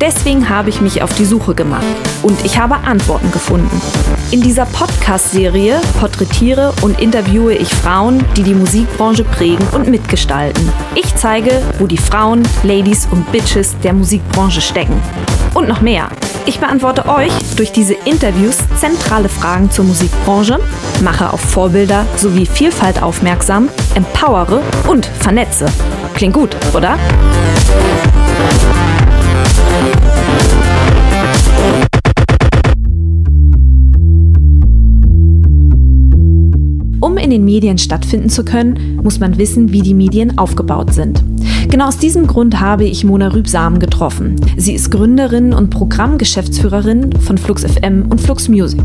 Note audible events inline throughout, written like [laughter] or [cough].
Deswegen habe ich mich auf die Suche gemacht und ich habe Antworten gefunden. In dieser Podcast-Serie porträtiere und interviewe ich Frauen, die die Musikbranche prägen und mitgestalten. Ich zeige, wo die Frauen, Ladies und Bitches der Musikbranche stecken. Und noch mehr. Ich beantworte euch durch diese Interviews zentrale Fragen zur Musikbranche, mache auf Vorbilder sowie Vielfalt aufmerksam, empowere und vernetze. Klingt gut, oder? Um in den Medien stattfinden zu können, muss man wissen, wie die Medien aufgebaut sind. Genau aus diesem Grund habe ich Mona Rübsamen getroffen. Sie ist Gründerin und Programmgeschäftsführerin von Flux FM und Flux Music.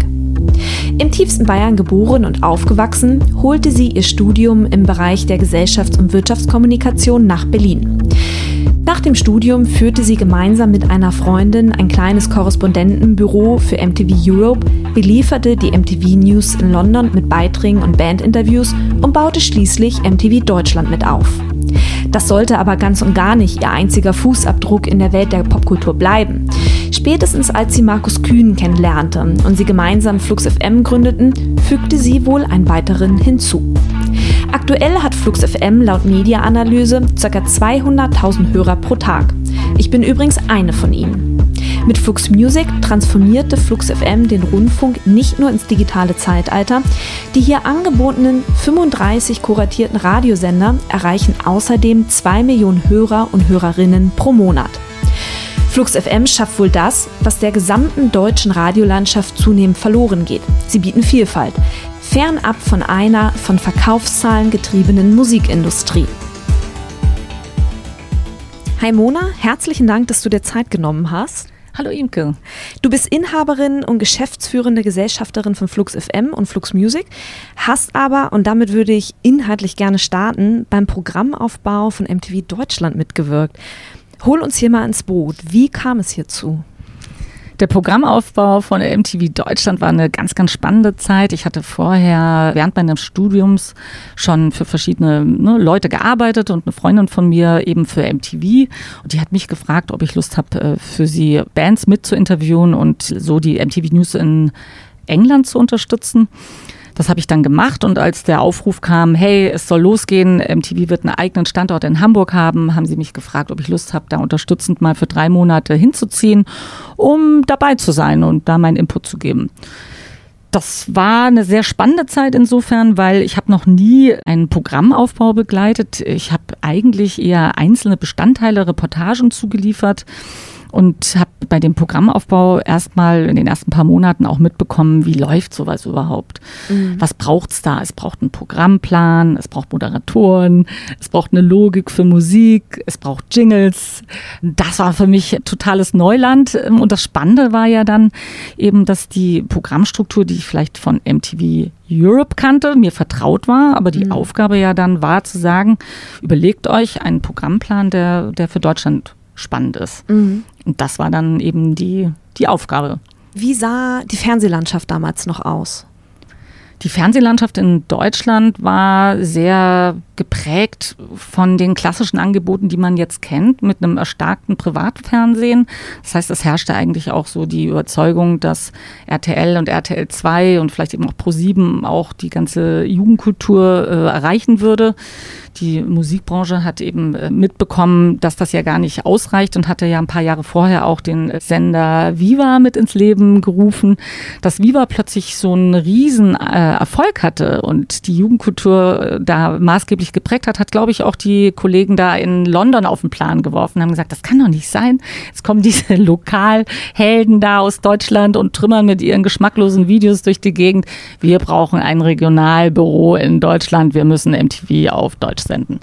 Im tiefsten Bayern geboren und aufgewachsen, holte sie ihr Studium im Bereich der Gesellschafts- und Wirtschaftskommunikation nach Berlin. Nach dem Studium führte sie gemeinsam mit einer Freundin ein kleines Korrespondentenbüro für MTV Europe, belieferte die MTV News in London mit Beiträgen und Bandinterviews und baute schließlich MTV Deutschland mit auf. Das sollte aber ganz und gar nicht ihr einziger Fußabdruck in der Welt der Popkultur bleiben. Spätestens als sie Markus Kühn kennenlernte und sie gemeinsam Flux FM gründeten, fügte sie wohl einen weiteren hinzu. Aktuell hat Flux FM laut Mediaanalyse ca. 200.000 Hörer pro Tag. Ich bin übrigens eine von ihnen. Mit Flux Music transformierte Flux FM den Rundfunk nicht nur ins digitale Zeitalter. Die hier angebotenen 35 kuratierten Radiosender erreichen außerdem 2 Millionen Hörer und Hörerinnen pro Monat. Flux FM schafft wohl das, was der gesamten deutschen Radiolandschaft zunehmend verloren geht. Sie bieten Vielfalt, fernab von einer von Verkaufszahlen getriebenen Musikindustrie. Hi Mona, herzlichen Dank, dass du dir Zeit genommen hast. Hallo Imke. Du bist Inhaberin und geschäftsführende Gesellschafterin von Flux FM und Flux Music, hast aber, und damit würde ich inhaltlich gerne starten, beim Programmaufbau von MTV Deutschland mitgewirkt. Hol uns hier mal ins Boot. Wie kam es hierzu? Der Programmaufbau von MTV Deutschland war eine ganz, ganz spannende Zeit. Ich hatte vorher während meines Studiums schon für verschiedene ne, Leute gearbeitet und eine Freundin von mir eben für MTV. Und die hat mich gefragt, ob ich Lust habe, äh, für sie Bands mit zu interviewen und so die MTV News in England zu unterstützen. Das habe ich dann gemacht und als der Aufruf kam, hey, es soll losgehen, MTV wird einen eigenen Standort in Hamburg haben, haben sie mich gefragt, ob ich Lust habe, da unterstützend mal für drei Monate hinzuziehen, um dabei zu sein und da meinen Input zu geben. Das war eine sehr spannende Zeit insofern, weil ich habe noch nie einen Programmaufbau begleitet. Ich habe eigentlich eher einzelne Bestandteile, Reportagen zugeliefert und habe bei dem Programmaufbau erstmal in den ersten paar Monaten auch mitbekommen, wie läuft sowas überhaupt? Mhm. Was braucht's da? Es braucht einen Programmplan, es braucht Moderatoren, es braucht eine Logik für Musik, es braucht Jingles. Das war für mich totales Neuland und das Spannende war ja dann eben, dass die Programmstruktur, die ich vielleicht von MTV Europe kannte, mir vertraut war, aber die mhm. Aufgabe ja dann war zu sagen, überlegt euch einen Programmplan, der, der für Deutschland spannend ist. Mhm. Und das war dann eben die, die Aufgabe. Wie sah die Fernsehlandschaft damals noch aus? Die Fernsehlandschaft in Deutschland war sehr geprägt von den klassischen Angeboten, die man jetzt kennt, mit einem erstarkten Privatfernsehen. Das heißt, es herrschte eigentlich auch so die Überzeugung, dass RTL und RTL 2 und vielleicht eben auch Pro7 auch die ganze Jugendkultur äh, erreichen würde. Die Musikbranche hat eben äh, mitbekommen, dass das ja gar nicht ausreicht und hatte ja ein paar Jahre vorher auch den Sender Viva mit ins Leben gerufen. Dass Viva plötzlich so einen riesen äh, Erfolg hatte und die Jugendkultur da maßgeblich geprägt hat, hat, glaube ich, auch die Kollegen da in London auf den Plan geworfen, haben gesagt, das kann doch nicht sein. Jetzt kommen diese [laughs] Lokalhelden da aus Deutschland und trümmern mit ihren geschmacklosen Videos durch die Gegend. Wir brauchen ein Regionalbüro in Deutschland. Wir müssen MTV auf Deutsch senden.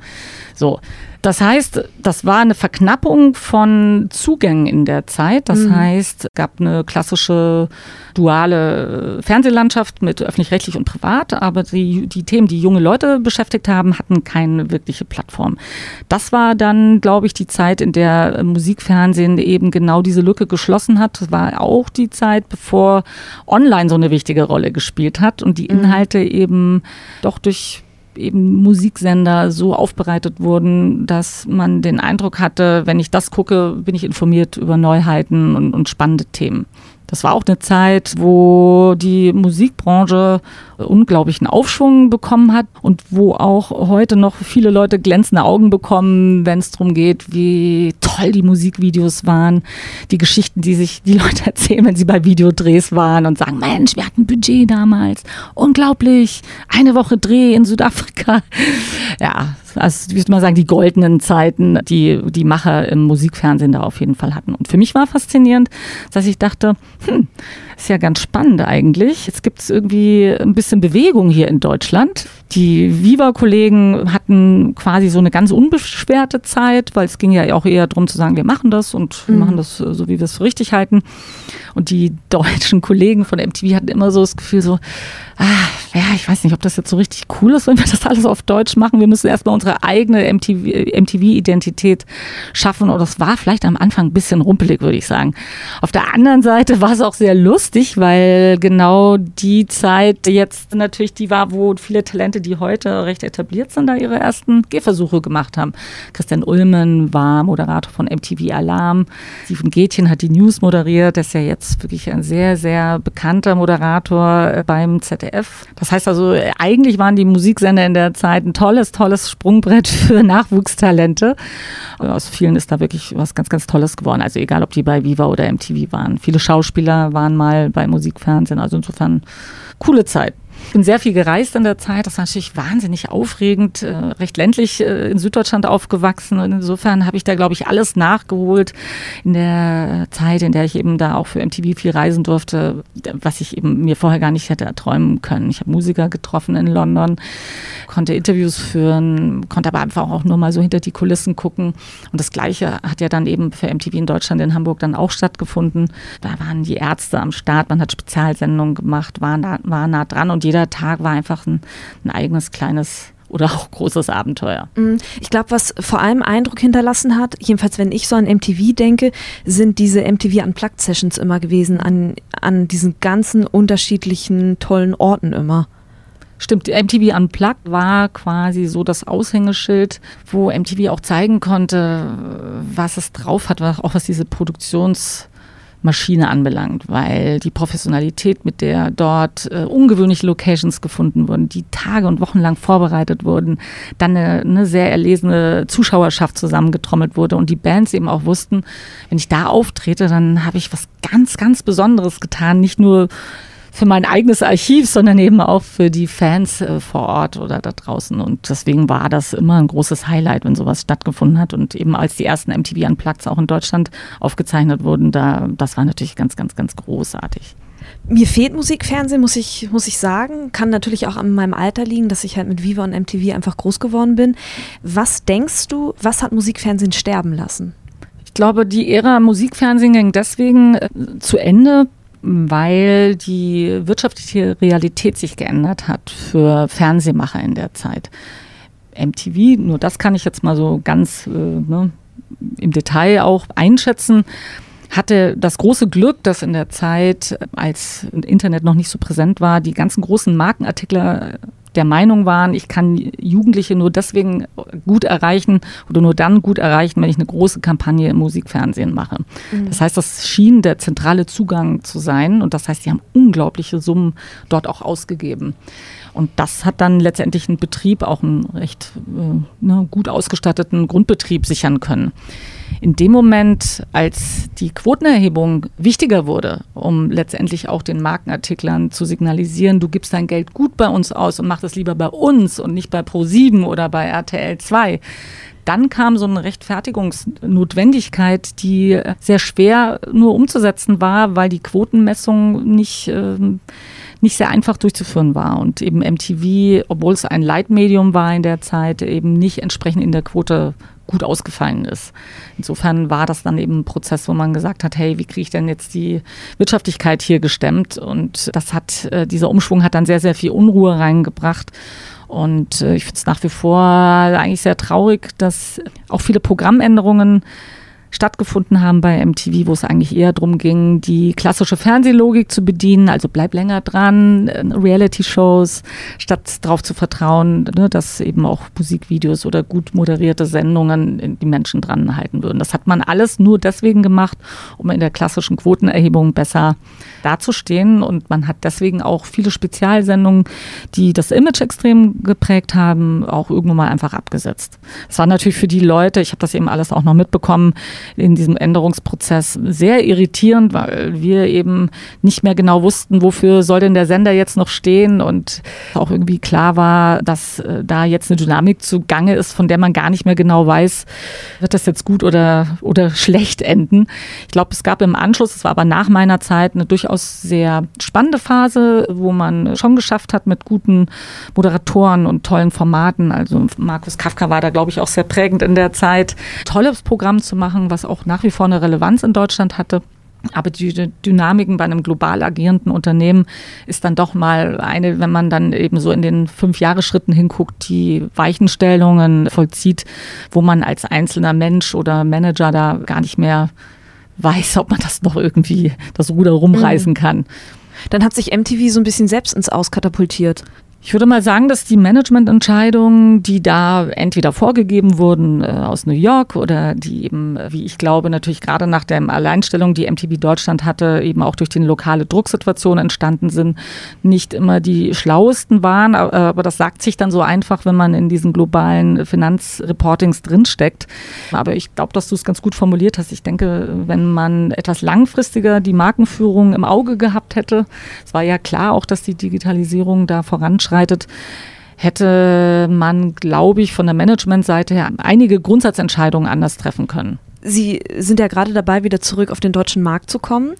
So. Das heißt, das war eine Verknappung von Zugängen in der Zeit. Das mhm. heißt, es gab eine klassische duale Fernsehlandschaft mit öffentlich-rechtlich und privat, aber die, die Themen, die junge Leute beschäftigt haben, hatten keine wirkliche Plattform. Das war dann, glaube ich, die Zeit, in der Musikfernsehen eben genau diese Lücke geschlossen hat. Das war auch die Zeit, bevor online so eine wichtige Rolle gespielt hat und die mhm. Inhalte mhm. eben doch durch eben Musiksender so aufbereitet wurden, dass man den Eindruck hatte, wenn ich das gucke, bin ich informiert über Neuheiten und, und spannende Themen. Das war auch eine Zeit, wo die Musikbranche unglaublichen Aufschwung bekommen hat und wo auch heute noch viele Leute glänzende Augen bekommen, wenn es darum geht, wie toll die Musikvideos waren, die Geschichten, die sich die [laughs] Leute erzählen, wenn sie bei Videodrehs waren und sagen, Mensch, wir hatten Budget damals, unglaublich, eine Woche Dreh in Südafrika. [laughs] Ja, also wie würde man sagen, die goldenen Zeiten, die die Macher im Musikfernsehen da auf jeden Fall hatten. Und für mich war faszinierend, dass ich dachte, hm, ist ja ganz spannend eigentlich. Jetzt gibt es irgendwie ein bisschen Bewegung hier in Deutschland. Die Viva-Kollegen hatten quasi so eine ganz unbeschwerte Zeit, weil es ging ja auch eher darum zu sagen, wir machen das und wir mhm. machen das äh, so, wie wir es für richtig halten. Und die [laughs] deutschen Kollegen von MTV hatten immer so das Gefühl so, ah, ja, ich weiß nicht, ob das jetzt so richtig cool ist, [laughs] wenn wir das alles auf Deutsch machen. Wir müssen erstmal unsere eigene MTV-Identität schaffen. Und das war vielleicht am Anfang ein bisschen rumpelig, würde ich sagen. Auf der anderen Seite war es auch sehr lustig, weil genau die Zeit jetzt natürlich die war, wo viele Talente, die heute recht etabliert sind, da ihre ersten Gehversuche gemacht haben. Christian Ulmen war Moderator von MTV Alarm. Steven Gätchen hat die News moderiert. Der ist ja jetzt wirklich ein sehr, sehr bekannter Moderator beim ZDF. Das heißt also, eigentlich waren die Musiksender in der Zeit ein tolles, tolles Sprungbrett [laughs] für Nachwuchstalente. Aus vielen ist da wirklich was ganz, ganz Tolles geworden. Also egal, ob die bei Viva oder MTV waren. Viele Schauspieler waren mal bei Musikfernsehen. Also insofern coole Zeit. Ich bin sehr viel gereist in der Zeit. Das war natürlich wahnsinnig aufregend. Äh, recht ländlich äh, in Süddeutschland aufgewachsen. Und insofern habe ich da, glaube ich, alles nachgeholt in der Zeit, in der ich eben da auch für MTV viel reisen durfte, was ich eben mir vorher gar nicht hätte erträumen können. Ich habe Musiker getroffen in London, konnte Interviews führen, konnte aber einfach auch nur mal so hinter die Kulissen gucken. Und das Gleiche hat ja dann eben für MTV in Deutschland in Hamburg dann auch stattgefunden. Da waren die Ärzte am Start, man hat Spezialsendungen gemacht, war nah, war nah dran und jeder Tag war einfach ein, ein eigenes kleines oder auch großes Abenteuer. Mm, ich glaube, was vor allem Eindruck hinterlassen hat, jedenfalls wenn ich so an MTV denke, sind diese MTV Unplugged Sessions immer gewesen, an, an diesen ganzen unterschiedlichen tollen Orten immer. Stimmt, MTV Unplugged war quasi so das Aushängeschild, wo MTV auch zeigen konnte, was es drauf hat, auch was diese Produktions- Maschine anbelangt, weil die Professionalität, mit der dort äh, ungewöhnliche Locations gefunden wurden, die Tage und Wochen lang vorbereitet wurden, dann eine, eine sehr erlesene Zuschauerschaft zusammengetrommelt wurde und die Bands eben auch wussten, wenn ich da auftrete, dann habe ich was ganz, ganz Besonderes getan, nicht nur für mein eigenes Archiv, sondern eben auch für die Fans äh, vor Ort oder da draußen. Und deswegen war das immer ein großes Highlight, wenn sowas stattgefunden hat. Und eben als die ersten MTV Unplugged auch in Deutschland aufgezeichnet wurden, da, das war natürlich ganz, ganz, ganz großartig. Mir fehlt Musikfernsehen, muss ich, muss ich sagen. Kann natürlich auch an meinem Alter liegen, dass ich halt mit Viva und MTV einfach groß geworden bin. Was denkst du, was hat Musikfernsehen sterben lassen? Ich glaube, die Ära Musikfernsehen ging deswegen äh, zu Ende, weil die wirtschaftliche Realität sich geändert hat für Fernsehmacher in der Zeit. MTV, nur das kann ich jetzt mal so ganz äh, ne, im Detail auch einschätzen, hatte das große Glück, dass in der Zeit, als Internet noch nicht so präsent war, die ganzen großen Markenartikler der Meinung waren, ich kann Jugendliche nur deswegen gut erreichen oder nur dann gut erreichen, wenn ich eine große Kampagne im Musikfernsehen mache. Mhm. Das heißt, das schien der zentrale Zugang zu sein und das heißt, sie haben unglaubliche Summen dort auch ausgegeben. Und das hat dann letztendlich einen Betrieb, auch einen recht äh, ne, gut ausgestatteten Grundbetrieb sichern können. In dem Moment, als die Quotenerhebung wichtiger wurde, um letztendlich auch den Markenartiklern zu signalisieren, du gibst dein Geld gut bei uns aus und mach das lieber bei uns und nicht bei Pro7 oder bei RTL 2, dann kam so eine Rechtfertigungsnotwendigkeit, die sehr schwer nur umzusetzen war, weil die Quotenmessung nicht äh, nicht sehr einfach durchzuführen war und eben MTV, obwohl es ein Leitmedium war in der Zeit, eben nicht entsprechend in der Quote gut ausgefallen ist. Insofern war das dann eben ein Prozess, wo man gesagt hat, hey, wie kriege ich denn jetzt die Wirtschaftlichkeit hier gestemmt? Und das hat, äh, dieser Umschwung hat dann sehr, sehr viel Unruhe reingebracht. Und äh, ich finde es nach wie vor eigentlich sehr traurig, dass auch viele Programmänderungen stattgefunden haben bei MTV, wo es eigentlich eher darum ging, die klassische Fernsehlogik zu bedienen, also bleib länger dran, äh, Reality-Shows, statt darauf zu vertrauen, ne, dass eben auch Musikvideos oder gut moderierte Sendungen die Menschen dran halten würden. Das hat man alles nur deswegen gemacht, um in der klassischen Quotenerhebung besser dazustehen und man hat deswegen auch viele Spezialsendungen, die das Image extrem geprägt haben, auch irgendwann mal einfach abgesetzt. Es war natürlich für die Leute, ich habe das eben alles auch noch mitbekommen, in diesem Änderungsprozess sehr irritierend, weil wir eben nicht mehr genau wussten, wofür soll denn der Sender jetzt noch stehen und auch irgendwie klar war, dass äh, da jetzt eine Dynamik zugange ist, von der man gar nicht mehr genau weiß, wird das jetzt gut oder, oder [laughs] schlecht enden. Ich glaube, es gab im Anschluss, es war aber nach meiner Zeit, eine durchaus sehr spannende Phase, wo man schon geschafft hat mit guten Moderatoren und tollen Formaten. Also Markus Kafka war da, glaube ich, auch sehr prägend in der Zeit, tolles Programm zu machen, was auch nach wie vor eine Relevanz in Deutschland hatte. Aber die Dynamiken bei einem global agierenden Unternehmen ist dann doch mal eine, wenn man dann eben so in den fünf Jahre Schritten hinguckt, die Weichenstellungen vollzieht, wo man als einzelner Mensch oder Manager da gar nicht mehr weiß, ob man das noch irgendwie das Ruder rumreißen mhm. kann. Dann hat sich MTV so ein bisschen selbst ins Auskatapultiert. Ich würde mal sagen, dass die Managemententscheidungen, die da entweder vorgegeben wurden äh, aus New York oder die eben, wie ich glaube, natürlich gerade nach der Alleinstellung, die MTV Deutschland hatte, eben auch durch die lokale Drucksituation entstanden sind, nicht immer die schlauesten waren. Aber das sagt sich dann so einfach, wenn man in diesen globalen Finanzreportings drinsteckt. Aber ich glaube, dass du es ganz gut formuliert hast. Ich denke, wenn man etwas langfristiger die Markenführung im Auge gehabt hätte, es war ja klar auch, dass die Digitalisierung da voranschreitet, voranschreitet, hätte man, glaube ich, von der Managementseite her einige Grundsatzentscheidungen anders treffen können. Sie sind ja gerade dabei, wieder zurück auf den deutschen Markt zu kommen.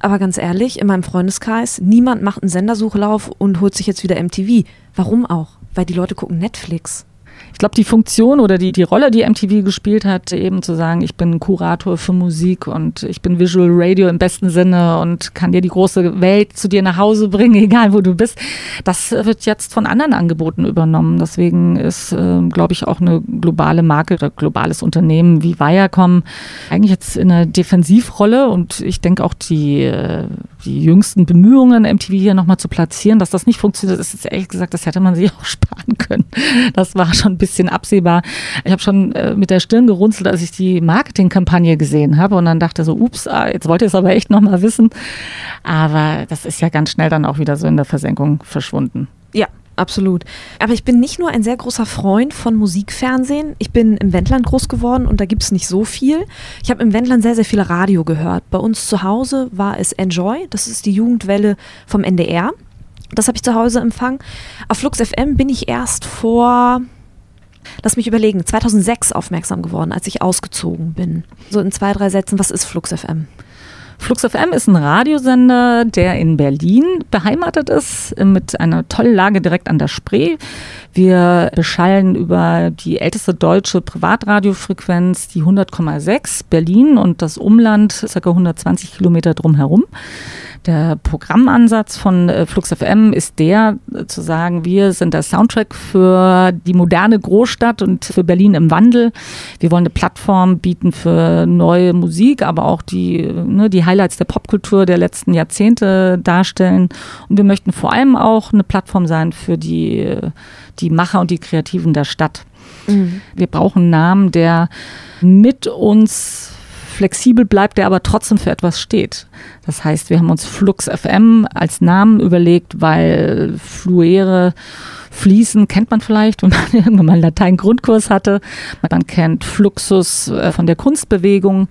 Aber ganz ehrlich, in meinem Freundeskreis, niemand macht einen Sendersuchlauf und holt sich jetzt wieder MTV. Warum auch? Weil die Leute gucken Netflix ich glaube, die Funktion oder die, die Rolle, die MTV gespielt hat, eben zu sagen, ich bin Kurator für Musik und ich bin Visual Radio im besten Sinne und kann dir die große Welt zu dir nach Hause bringen, [laughs] egal wo du bist, das wird jetzt von anderen Angeboten übernommen. Deswegen ist, äh, glaube ich, auch eine globale Marke oder globales Unternehmen wie Viacom eigentlich jetzt in einer Defensivrolle und ich denke auch die, äh, die jüngsten Bemühungen, MTV hier nochmal zu platzieren, dass das nicht funktioniert, ist ehrlich gesagt, das hätte man sich [laughs] auch sparen können. Das war schon bisschen absehbar. Ich habe schon äh, mit der Stirn gerunzelt, als ich die Marketingkampagne gesehen habe und dann dachte so, ups, ah, jetzt wollte ich es aber echt nochmal wissen. Aber das ist ja ganz schnell dann auch wieder so in der Versenkung verschwunden. Ja, absolut. Aber ich bin nicht nur ein sehr großer Freund von Musikfernsehen. Ich bin im Wendland groß geworden und da gibt es nicht so viel. Ich habe im Wendland sehr, sehr viel Radio gehört. Bei uns zu Hause war es Enjoy, das ist die Jugendwelle vom NDR. Das habe ich zu Hause empfangen. Auf Flux FM bin ich erst vor, lass mich überlegen, 2006 aufmerksam geworden, als ich ausgezogen bin. So in zwei, drei Sätzen, was ist Flux FM? Flux FM ist ein Radiosender, der in Berlin beheimatet ist, mit einer tollen Lage direkt an der Spree. Wir beschallen über die älteste deutsche Privatradiofrequenz, die 100,6 Berlin und das Umland, ca. 120 Kilometer drumherum. Der Programmansatz von äh, Flux FM ist der, äh, zu sagen, wir sind der Soundtrack für die moderne Großstadt und für Berlin im Wandel. Wir wollen eine Plattform bieten für neue Musik, aber auch die, ne, die Highlights der Popkultur der letzten Jahrzehnte darstellen. Und wir möchten vor allem auch eine Plattform sein für die, die Macher und die Kreativen der Stadt. Mhm. Wir brauchen einen Namen, der mit uns flexibel bleibt, der aber trotzdem für etwas steht. Das heißt, wir haben uns Flux FM als Namen überlegt, weil Fluere Fließen kennt man vielleicht, wenn man [laughs] irgendwann mal einen Latein-Grundkurs hatte. Man kennt Fluxus äh, von der Kunstbewegung.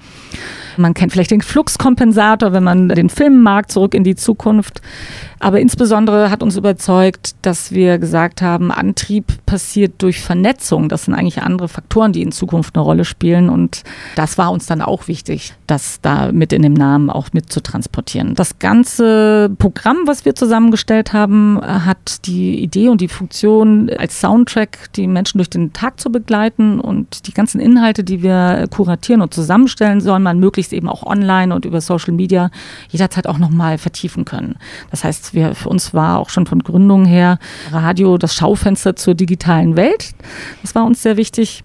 Man kennt vielleicht den Fluxkompensator, wenn man den Film mag, zurück in die Zukunft. Aber insbesondere hat uns überzeugt, dass wir gesagt haben, Antrieb passiert durch Vernetzung. Das sind eigentlich andere Faktoren, die in Zukunft eine Rolle spielen. Und das war uns dann auch wichtig, das da mit in dem Namen auch mit zu transportieren. Das ganze Programm, was wir zusammengestellt haben, hat die Idee und die Funktion, als Soundtrack die Menschen durch den Tag zu begleiten. Und die ganzen Inhalte, die wir kuratieren und zusammenstellen, soll man möglichst eben auch online und über Social Media jederzeit auch nochmal vertiefen können. Das heißt, wir, für uns war auch schon von Gründung her Radio das Schaufenster zur digitalen Welt. Das war uns sehr wichtig.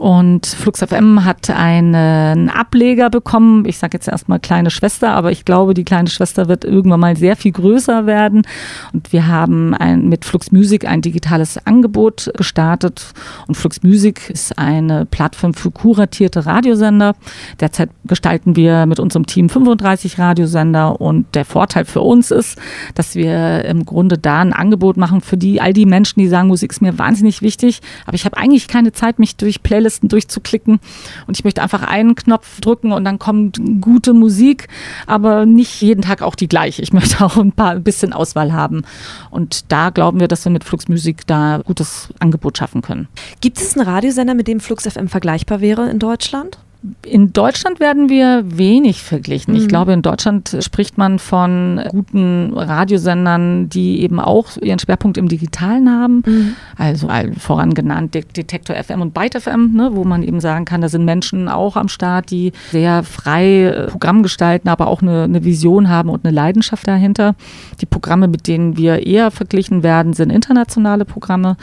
Und Flux FM hat einen Ableger bekommen. Ich sage jetzt erstmal kleine Schwester, aber ich glaube, die kleine Schwester wird irgendwann mal sehr viel größer werden. Und wir haben ein, mit Flux Music ein digitales Angebot gestartet. Und Flux Music ist eine Plattform für kuratierte Radiosender. Derzeit gestalten wir mit unserem Team 35 Radiosender. Und der Vorteil für uns ist, dass wir im Grunde da ein Angebot machen für die all die Menschen, die sagen, Musik ist mir wahnsinnig wichtig, aber ich habe eigentlich keine Zeit, mich durch Playlists Playlisten durchzuklicken und ich möchte einfach einen Knopf drücken und dann kommt gute Musik, aber nicht jeden Tag auch die gleiche. Ich [laughs] möchte auch ein paar ein bisschen Auswahl haben und da glauben wir, dass wir mit Flux Musik da gutes Angebot schaffen können. Gibt es einen Radiosender, mit dem Flux FM vergleichbar wäre in Deutschland? In Deutschland werden wir wenig verglichen. Ich mhm. glaube, in Deutschland spricht man von guten Radiosendern, die eben auch ihren Schwerpunkt im Digitalen haben. Mhm. Also voran genannt Detektor FM und Byte FM, ne, wo man eben sagen kann, da sind Menschen auch am Start, die sehr frei äh, Programm gestalten, aber auch eine, eine Vision haben und eine Leidenschaft dahinter. Die Programme, mit denen wir eher verglichen werden, sind internationale Programme.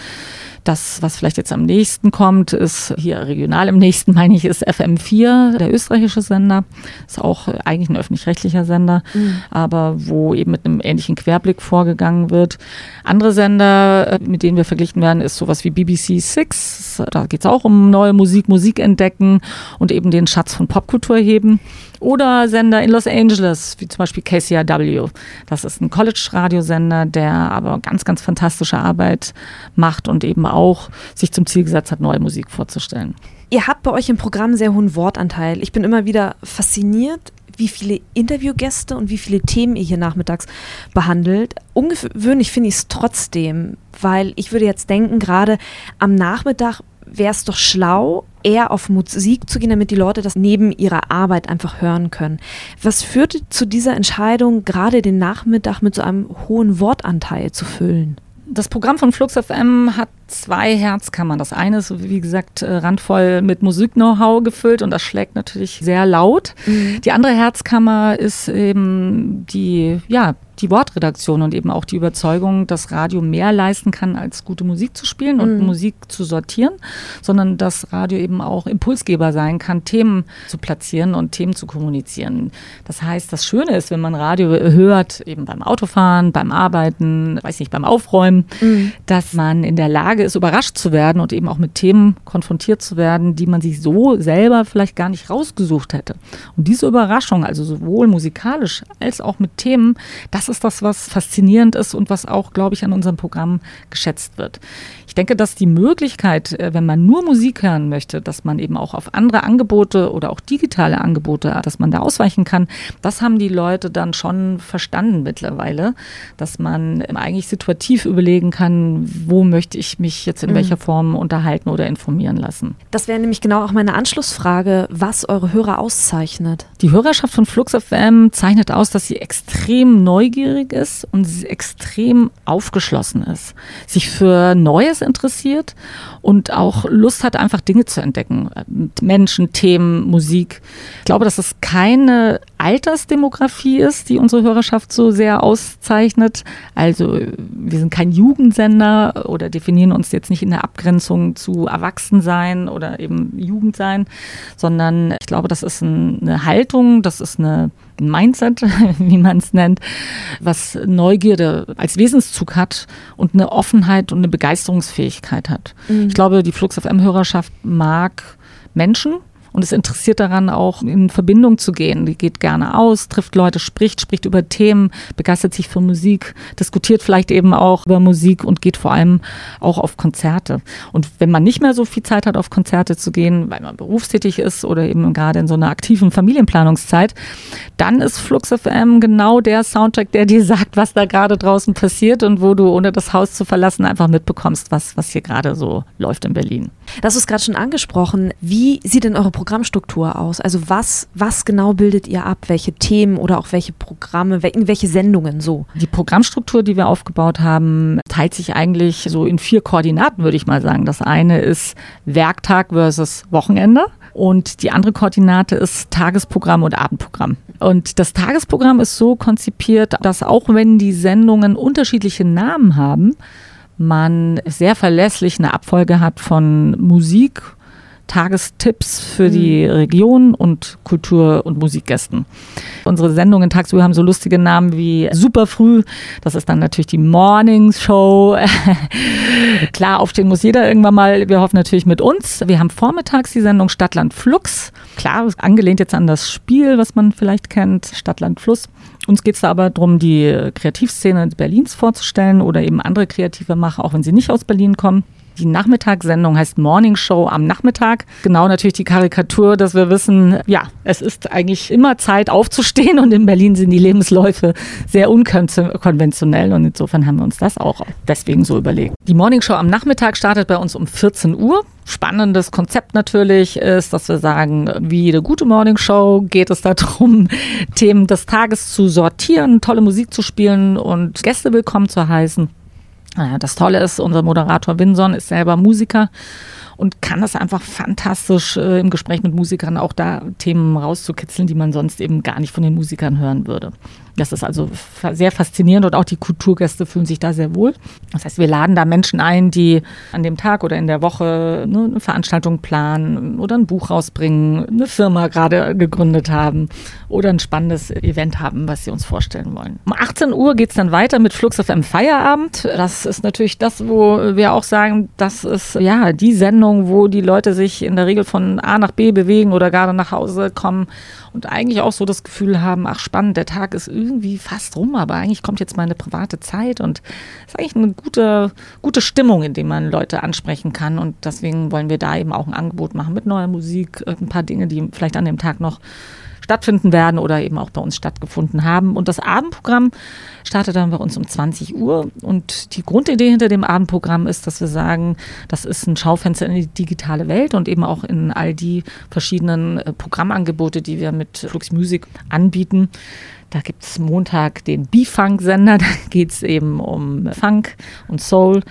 Das, was vielleicht jetzt am nächsten kommt, ist hier regional im nächsten, [laughs] meine ich, ist FM4, der österreichische Sender. Ist auch eigentlich ein öffentlich-rechtlicher Sender, mhm. aber wo eben mit einem ähnlichen Querblick vorgegangen wird. Andere Sender, äh, mit denen wir verglichen werden, ist sowas wie BBC Six. Da geht es auch um neue Musik, Musik entdecken und eben den Schatz von Popkultur heben. Oder Sender in Los Angeles, wie zum Beispiel KCRW. Das ist ein College-Radiosender, der aber ganz, ganz fantastische Arbeit macht und eben auch sich zum Ziel gesetzt hat, neue Musik vorzustellen. Ihr habt bei euch im Programm sehr hohen Wortanteil. Ich bin immer wieder fasziniert, wie viele Interviewgäste und wie viele Themen ihr hier nachmittags behandelt. Ungewöhnlich finde ich es trotzdem, weil ich würde jetzt denken, gerade am Nachmittag wäre es doch schlau, eher auf Musik zu gehen, damit die Leute das neben ihrer Arbeit einfach hören können. Was führte zu dieser Entscheidung, gerade den Nachmittag mit so einem hohen Wortanteil zu füllen? Das Programm von Flux FM hat zwei Herzkammern. Das eine ist, wie gesagt, äh, randvoll mit Musik-Know-how gefüllt und das schlägt natürlich sehr laut. Mhm. Die andere Herzkammer ist eben die, ja, die Wortredaktion und eben auch die Überzeugung, dass Radio mehr leisten kann, als gute Musik zu spielen und mhm. Musik zu sortieren, sondern dass Radio eben auch Impulsgeber sein kann, Themen zu platzieren und Themen zu kommunizieren. Das heißt, das Schöne ist, wenn man Radio hört, eben beim Autofahren, beim Arbeiten, weiß nicht, beim Aufräumen, mhm. dass man in der Lage Lage ist, überrascht zu werden und eben auch mit Themen konfrontiert zu werden, die man sich so selber vielleicht gar nicht rausgesucht hätte. Und diese Überraschung, also sowohl musikalisch als auch mit Themen, das ist das, was faszinierend ist und was auch, glaube ich, an unserem Programm geschätzt wird. Ich denke, dass die Möglichkeit, äh, wenn man nur Musik hören möchte, dass man eben auch auf andere Angebote oder auch digitale Angebote, dass man da ausweichen kann, das haben die Leute dann schon verstanden mittlerweile, dass man eigentlich situativ überlegen kann, wo möchte ich mich mich jetzt in mhm. welcher Form unterhalten oder informieren lassen. Das wäre nämlich genau auch meine Anschlussfrage, was eure Hörer auszeichnet. Die Hörerschaft von Flux FM zeichnet aus, dass sie extrem neugierig ist und extrem aufgeschlossen ist, sich für Neues interessiert und auch Lust hat, einfach Dinge zu entdecken. Menschen, Themen, Musik. Ich glaube, dass es keine Altersdemografie ist, die unsere Hörerschaft so sehr auszeichnet. Also wir sind kein Jugendsender oder definieren uns jetzt nicht in der Abgrenzung zu Erwachsensein oder eben Jugendsein, sondern ich glaube, das ist eine Haltung, das ist eine ein Mindset, [laughs] wie man es nennt, was Neugierde als Wesenszug hat und eine Offenheit und eine Begeisterungsfähigkeit hat. Mhm. Ich glaube, die Flux FM-Hörerschaft mag Menschen, und es interessiert daran, auch in Verbindung zu gehen. Die geht gerne aus, trifft Leute, spricht, spricht über Themen, begeistert sich für Musik, diskutiert vielleicht eben auch über Musik und geht vor allem auch auf Konzerte. Und wenn man nicht mehr so viel Zeit hat, auf Konzerte zu gehen, weil man berufstätig ist oder eben gerade in so einer aktiven Familienplanungszeit, dann ist Flux FM genau der Soundtrack, der dir sagt, was da gerade draußen passiert und wo du, ohne das Haus zu verlassen, einfach mitbekommst, was, was hier gerade so läuft in Berlin. Das ist gerade schon angesprochen. Wie sieht denn eure Programmstruktur aus? Also was, was genau bildet ihr ab? Welche Themen oder auch welche Programme, welche Sendungen so? Die Programmstruktur, die wir aufgebaut haben, teilt sich eigentlich so in vier Koordinaten, würde ich mal sagen. Das eine ist Werktag versus Wochenende. Und die andere Koordinate ist Tagesprogramm und Abendprogramm. Und das Tagesprogramm ist so konzipiert, dass auch wenn die Sendungen unterschiedliche Namen haben, man sehr verlässlich eine Abfolge hat von Musik, Tagestipps für die mhm. Region und Kultur- und Musikgästen. Unsere Sendungen tagsüber haben so lustige Namen wie Super Früh, das ist dann natürlich die Morning Show. [laughs] Klar, aufstehen muss jeder irgendwann mal. Wir hoffen natürlich mit uns. Wir haben vormittags die Sendung Stadtland Flux. Klar, angelehnt jetzt an das Spiel, was man vielleicht kennt, Stadtland Fluss. Uns geht es da aber darum, die Kreativszene Berlins vorzustellen oder eben andere kreative Macher, auch wenn sie nicht aus Berlin kommen. Die Nachmittagssendung heißt Morning Show am Nachmittag. Genau natürlich die Karikatur, dass wir wissen, ja, es ist eigentlich immer Zeit aufzustehen und in Berlin sind die Lebensläufe sehr unkonventionell und insofern haben wir uns das auch deswegen so überlegt. Die Morning Show am Nachmittag startet bei uns um 14 Uhr. Spannendes Konzept natürlich ist, dass wir sagen, wie jede gute Morning Show geht es darum, Themen des Tages zu sortieren, tolle Musik zu spielen und Gäste willkommen zu heißen. Das Tolle ist, unser Moderator Winson ist selber Musiker und kann das einfach fantastisch äh, im Gespräch mit Musikern auch da Themen rauszukitzeln, die man sonst eben gar nicht von den Musikern hören würde. Das ist also sehr faszinierend und auch die Kulturgäste fühlen sich da sehr wohl. Das heißt, wir laden da Menschen ein, die an dem Tag oder in der Woche ne, eine Veranstaltung planen oder ein Buch rausbringen, eine Firma gerade gegründet haben oder ein spannendes Event haben, was sie uns vorstellen wollen. Um 18 Uhr geht es dann weiter mit Flux einem Feierabend. Das ist natürlich das, wo wir auch sagen, das ist ja die Sendung, wo die Leute sich in der Regel von A nach B bewegen oder gerade nach Hause kommen und eigentlich auch so das Gefühl haben, ach spannend, der Tag ist irgendwie fast rum, aber eigentlich kommt jetzt meine private Zeit und es ist eigentlich eine gute, gute Stimmung, in der man Leute ansprechen kann und deswegen wollen wir da eben auch ein Angebot machen mit neuer Musik, ein paar Dinge, die vielleicht an dem Tag noch stattfinden werden oder eben auch bei uns stattgefunden haben. Und das Abendprogramm startet dann bei uns um 20 Uhr. Und die Grundidee hinter dem Abendprogramm ist, dass wir sagen, das ist ein Schaufenster in die digitale Welt und eben auch in all die verschiedenen äh, Programmangebote, die wir mit Flux Music anbieten. Da gibt es Montag den B-Funk-Sender, [laughs] da geht es eben um Funk und Soul.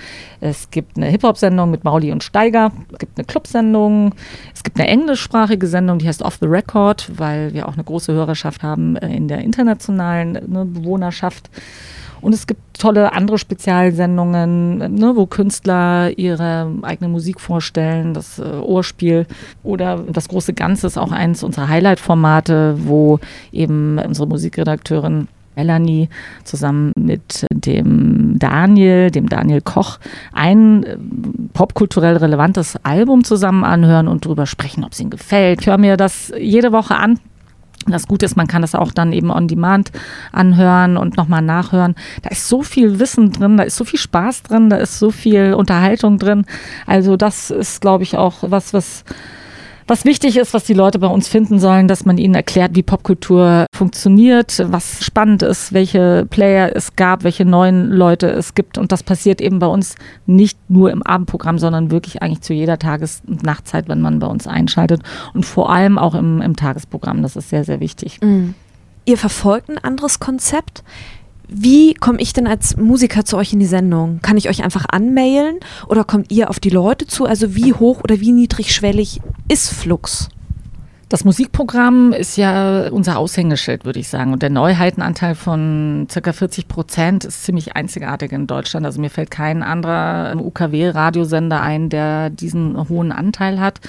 Es gibt eine Hip-Hop-Sendung mit Mauli und Steiger. Es gibt eine Club-Sendung. Es gibt eine englischsprachige Sendung, die heißt Off the Record, weil wir auch eine große Hörerschaft haben äh, in der internationalen ne, Bewohnerschaft. Und es gibt tolle andere Spezialsendungen, ne, wo Künstler ihre eigene Musik vorstellen, das äh, Ohrspiel oder das große Ganze ist auch eins unserer Highlight-Formate, wo eben unsere Musikredakteurin Melanie zusammen mit dem Daniel, dem Daniel Koch, ein äh, popkulturell relevantes Album zusammen anhören und darüber sprechen, ob es ihnen gefällt. Ich höre mir das jede Woche an das Gute ist, man kann das auch dann eben on demand anhören und nochmal nachhören. Da ist so viel Wissen drin, da ist so viel Spaß drin, da ist so viel Unterhaltung drin. Also das ist, glaube ich, auch was, was was wichtig ist, was die Leute bei uns finden sollen, dass man ihnen erklärt, wie Popkultur funktioniert, was spannend ist, welche Player es gab, welche neuen Leute es gibt. Und das passiert eben bei uns nicht nur im Abendprogramm, sondern wirklich eigentlich zu jeder Tages- und Nachtzeit, wenn man bei uns einschaltet. Und vor allem auch im, im Tagesprogramm. Das ist sehr, sehr wichtig. Mhm. Ihr verfolgt ein anderes Konzept. Wie komme ich denn als Musiker zu euch in die Sendung? Kann ich euch einfach anmailen oder kommt ihr auf die Leute zu? Also wie hoch oder wie niedrigschwellig ist Flux? Das Musikprogramm ist ja unser Aushängeschild, würde ich sagen. Und der Neuheitenanteil von circa 40 Prozent ist ziemlich einzigartig in Deutschland. Also mir fällt kein anderer UKW-Radiosender ein, der diesen hohen Anteil hat.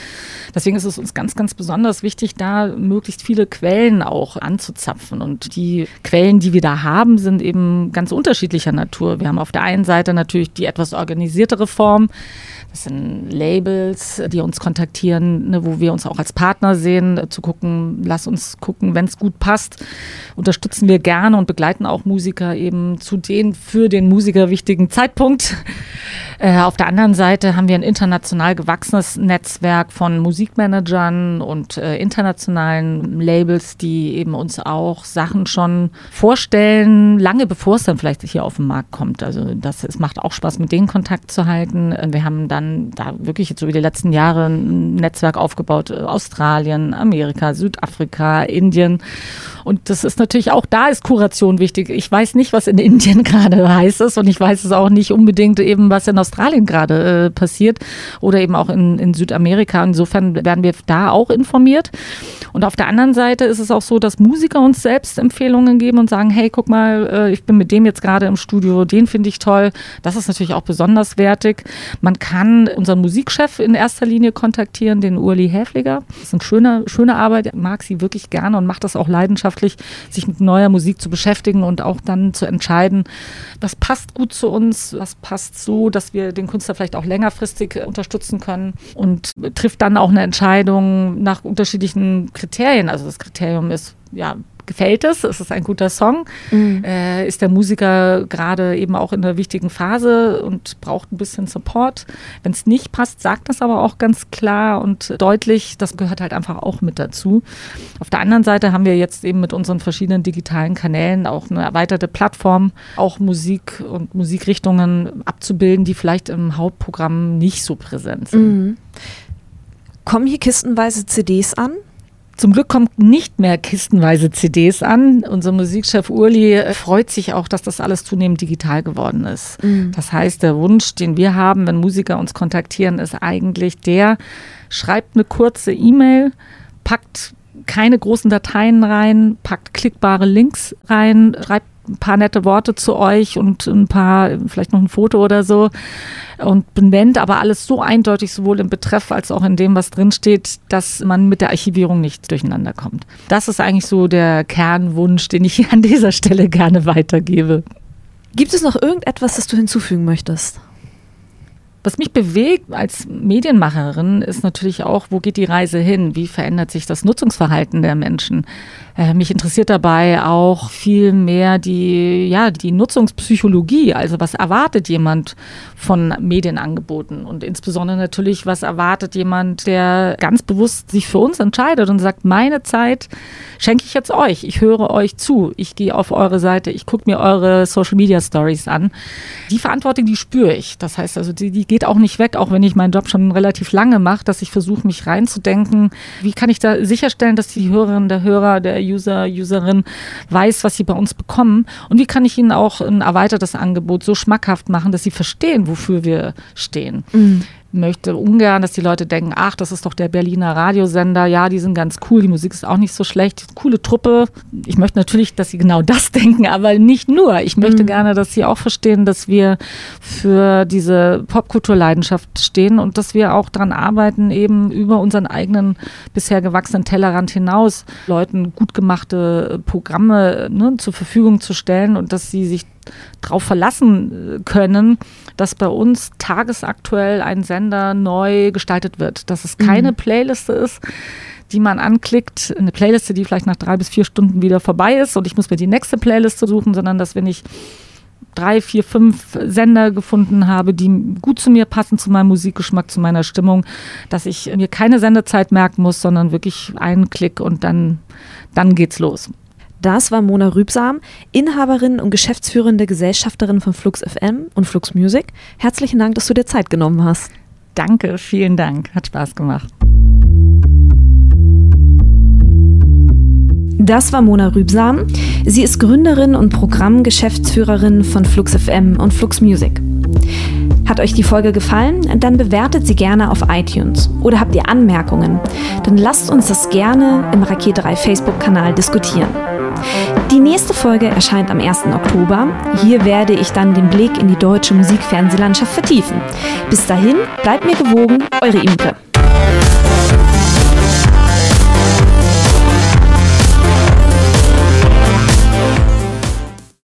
Deswegen ist es uns ganz, ganz besonders wichtig, da möglichst viele Quellen auch anzuzapfen. Und die Quellen, die wir da haben, sind eben ganz unterschiedlicher Natur. Wir haben auf der einen Seite natürlich die etwas organisiertere Form. Das sind Labels, die uns kontaktieren, ne, wo wir uns auch als Partner sehen, äh, zu gucken, lass uns gucken, wenn es gut passt. Unterstützen wir gerne und begleiten auch Musiker eben zu den für den Musiker wichtigen Zeitpunkt. [laughs] Äh, auf der anderen Seite haben wir ein international gewachsenes Netzwerk von Musikmanagern und äh, internationalen Labels, die eben uns auch Sachen schon vorstellen, lange bevor es dann vielleicht hier auf den Markt kommt. Also das, es macht auch Spaß, mit denen Kontakt zu halten. Äh, wir haben dann da wirklich jetzt wie die letzten Jahre ein Netzwerk aufgebaut. Äh, Australien, Amerika, Südafrika, Indien. Und das ist natürlich auch da ist Kuration wichtig. Ich weiß nicht, was in Indien [laughs] gerade heiß ist und ich weiß es auch nicht unbedingt eben, was in Australien gerade äh, passiert oder eben auch in, in Südamerika. Insofern werden wir da auch informiert. Und auf der anderen Seite ist es auch so, dass Musiker uns selbst Empfehlungen geben und sagen, hey, guck mal, äh, ich bin mit dem jetzt gerade im Studio, den finde ich toll. Das ist natürlich auch besonders wertig. Man kann unseren Musikchef in erster Linie kontaktieren, den Urli Häfliger. Das ist eine schöne, schöne Arbeit, mag sie wirklich gerne und macht das auch leidenschaftlich, sich mit neuer Musik zu beschäftigen und auch dann zu entscheiden, was passt gut zu uns, was passt so, dass wir den Künstler vielleicht auch längerfristig unterstützen können und trifft dann auch eine Entscheidung nach unterschiedlichen Kriterien. Also das Kriterium ist, ja, gefällt es, ist es ein guter Song, mhm. äh, ist der Musiker gerade eben auch in einer wichtigen Phase und braucht ein bisschen Support. Wenn es nicht passt, sagt das aber auch ganz klar und deutlich, das gehört halt einfach auch mit dazu. Auf der anderen Seite haben wir jetzt eben mit unseren verschiedenen digitalen Kanälen auch eine erweiterte Plattform, auch Musik und Musikrichtungen abzubilden, die vielleicht im Hauptprogramm nicht so präsent sind. Mhm. Kommen hier kistenweise CDs an? Zum Glück kommt nicht mehr kistenweise CDs an. Unser Musikchef Urli freut sich auch, dass das alles zunehmend digital geworden ist. Mhm. Das heißt, der Wunsch, den wir haben, wenn Musiker uns kontaktieren, ist eigentlich der, schreibt eine kurze E-Mail, packt keine großen Dateien rein, packt klickbare Links rein, schreibt ein paar nette Worte zu euch und ein paar, vielleicht noch ein Foto oder so und benennt aber alles so eindeutig, sowohl im Betreff als auch in dem, was drinsteht, dass man mit der Archivierung nicht durcheinander kommt. Das ist eigentlich so der Kernwunsch, den ich [laughs] an dieser Stelle gerne weitergebe. Gibt es noch irgendetwas, das du hinzufügen möchtest? Was mich bewegt als Medienmacherin ist natürlich auch, wo geht die Reise hin? Wie verändert sich das Nutzungsverhalten der Menschen? Äh, mich interessiert dabei auch viel mehr die, ja, die Nutzungspsychologie. Also was erwartet jemand von Medienangeboten? Und insbesondere natürlich, was erwartet jemand, der ganz bewusst sich für uns entscheidet und sagt, meine Zeit schenke ich jetzt euch. Ich höre euch zu. Ich gehe auf eure Seite. Ich gucke mir eure Social Media Stories an. Die Verantwortung, die spüre ich. Das heißt also, die, die geht auch nicht weg, auch wenn ich meinen Job schon relativ lange mache, dass ich versuche, mich reinzudenken. Wie kann ich da sicherstellen, dass die Hörerin, der Hörer, der User, Userin weiß, was sie bei uns bekommen und wie kann ich ihnen auch ein erweitertes Angebot so schmackhaft machen, dass sie verstehen, wofür wir stehen. Mhm möchte ungern, dass die Leute denken, ach, das ist doch der Berliner Radiosender, ja, die sind ganz cool, die Musik ist auch nicht so schlecht, coole Truppe. Ich möchte natürlich, dass sie genau [laughs] das denken, aber nicht nur. Ich möchte mhm. gerne, dass sie auch verstehen, dass wir für diese Popkulturleidenschaft stehen und dass wir auch daran arbeiten, eben über unseren eigenen bisher gewachsenen Tellerrand hinaus Leuten gut gemachte Programme ne, zur Verfügung zu stellen und dass sie sich darauf verlassen äh, können, dass bei uns tagesaktuell ein Sender neu gestaltet wird, dass es keine mhm. Playliste ist, die man anklickt, eine Playliste, die vielleicht nach drei bis vier Stunden wieder vorbei ist und ich muss mir die nächste Playliste suchen, sondern dass wenn ich drei, vier, fünf Sender gefunden habe, die gut zu mir passen, zu meinem Musikgeschmack, zu meiner Stimmung, dass ich mir keine Sendezeit merken muss, sondern wirklich einen Klick und dann, dann geht's los. Das war Mona Rübsam, Inhaberin und geschäftsführende Gesellschafterin von Flux FM und Flux Music. Herzlichen Dank, dass du dir Zeit genommen hast. Danke, vielen Dank. Hat Spaß gemacht. Das war Mona Rübsam. Sie ist Gründerin und Programmgeschäftsführerin von Flux FM und Flux Music. Hat euch die Folge gefallen? Dann bewertet sie gerne auf iTunes. Oder habt ihr Anmerkungen? Dann lasst uns das gerne im Raket 3 Facebook-Kanal diskutieren. Die nächste Folge erscheint am 1. Oktober. Hier werde ich dann den Blick in die deutsche Musikfernsehlandschaft vertiefen. Bis dahin, bleibt mir gewogen, eure Imke.